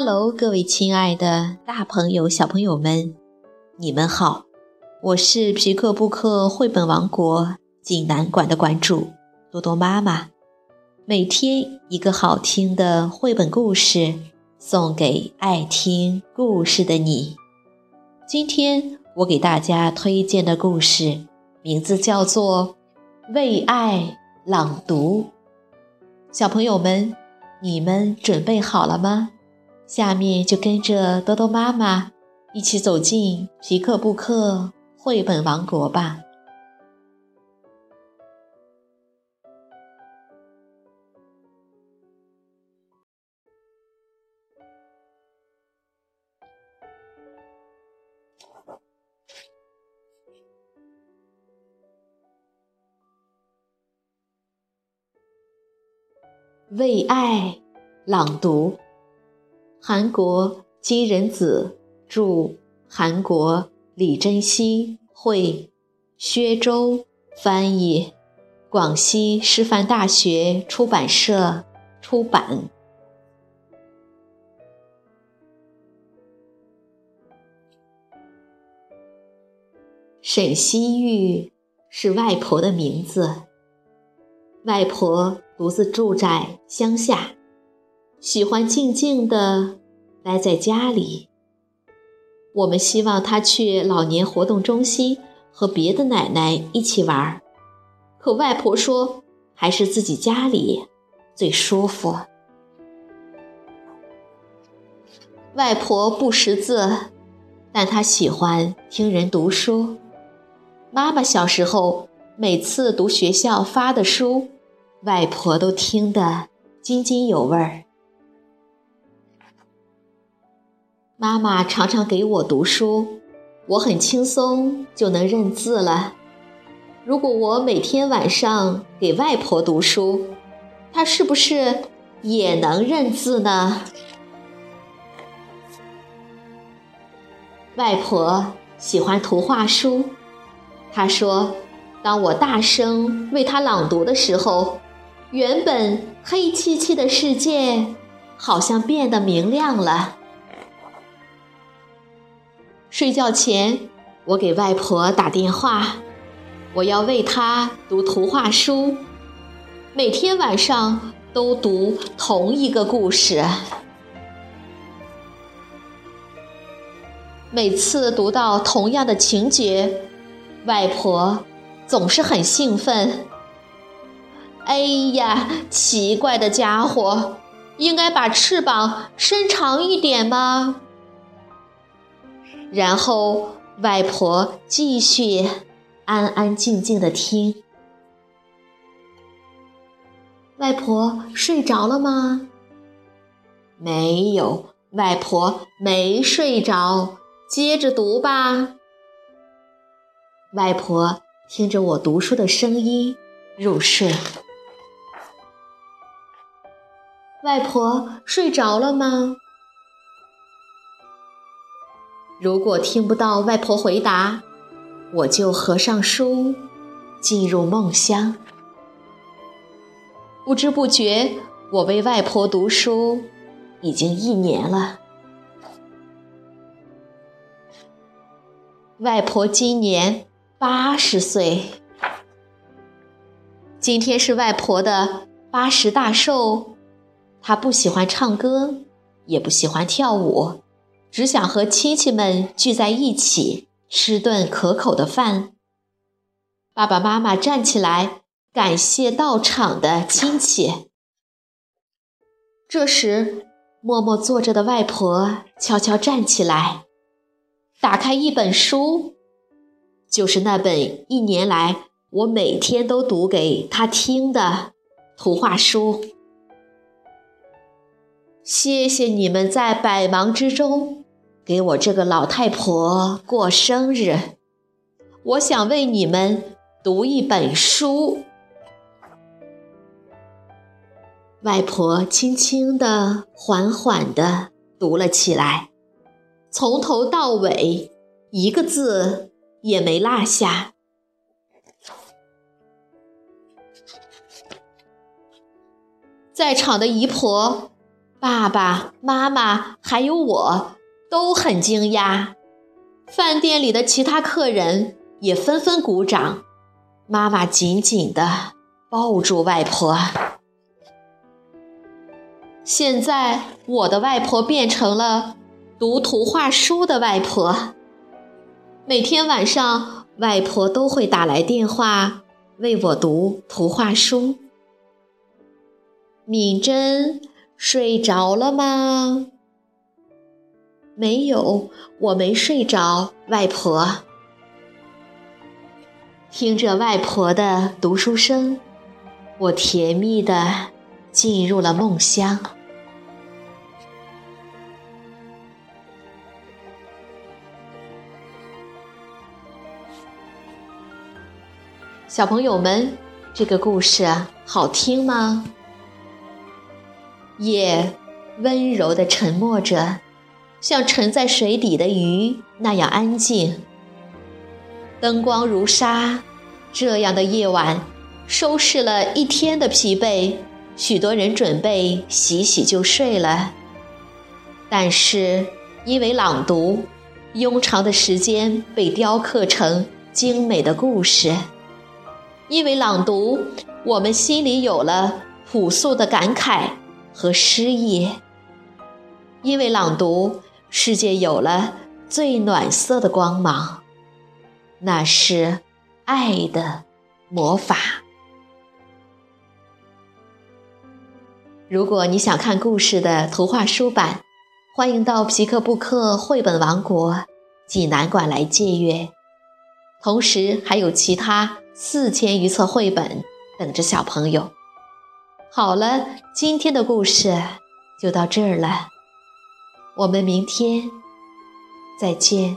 Hello，各位亲爱的大朋友、小朋友们，你们好！我是皮克布克绘本王国济南馆的馆主多多妈妈。每天一个好听的绘本故事，送给爱听故事的你。今天我给大家推荐的故事名字叫做《为爱朗读》。小朋友们，你们准备好了吗？下面就跟着多多妈妈一起走进皮克布克绘本王国吧。为爱朗读。韩国金仁子著，韩国李珍熙绘，薛周翻译，广西师范大学出版社出版。沈西玉是外婆的名字，外婆独自住在乡下。喜欢静静的待在家里。我们希望他去老年活动中心和别的奶奶一起玩儿，可外婆说还是自己家里最舒服。外婆不识字，但她喜欢听人读书。妈妈小时候每次读学校发的书，外婆都听得津津有味儿。妈妈常常给我读书，我很轻松就能认字了。如果我每天晚上给外婆读书，她是不是也能认字呢？外婆喜欢图画书，她说：“当我大声为她朗读的时候，原本黑漆漆的世界好像变得明亮了。”睡觉前，我给外婆打电话，我要为她读图画书，每天晚上都读同一个故事。每次读到同样的情节，外婆总是很兴奋。哎呀，奇怪的家伙，应该把翅膀伸长一点吗？然后，外婆继续安安静静的听。外婆睡着了吗？没有，外婆没睡着。接着读吧。外婆听着我读书的声音入睡。外婆睡着了吗？如果听不到外婆回答，我就合上书，进入梦乡。不知不觉，我为外婆读书已经一年了。外婆今年八十岁，今天是外婆的八十大寿。她不喜欢唱歌，也不喜欢跳舞。只想和亲戚们聚在一起吃顿可口的饭。爸爸妈妈站起来感谢到场的亲戚。这时，默默坐着的外婆悄悄站起来，打开一本书，就是那本一年来我每天都读给她听的图画书。谢谢你们在百忙之中给我这个老太婆过生日。我想为你们读一本书。外婆轻轻的、缓缓的读了起来，从头到尾一个字也没落下。在场的姨婆。爸爸妈妈还有我都很惊讶，饭店里的其他客人也纷纷鼓掌。妈妈紧紧地抱住外婆。现在我的外婆变成了读图画书的外婆。每天晚上，外婆都会打来电话为我读图画书。敏珍睡着了吗？没有，我没睡着，外婆。听着外婆的读书声，我甜蜜的进入了梦乡。小朋友们，这个故事好听吗？夜温柔地沉默着，像沉在水底的鱼那样安静。灯光如纱，这样的夜晚，收拾了一天的疲惫，许多人准备洗洗就睡了。但是因为朗读，庸长的时间被雕刻成精美的故事；因为朗读，我们心里有了朴素的感慨和诗意；因为朗读，世界有了最暖色的光芒。那是爱的魔法。如果你想看故事的图画书版，欢迎到皮克布克绘本王国济南馆来借阅。同时，还有其他四千余册绘本等着小朋友。好了，今天的故事就到这儿了，我们明天再见。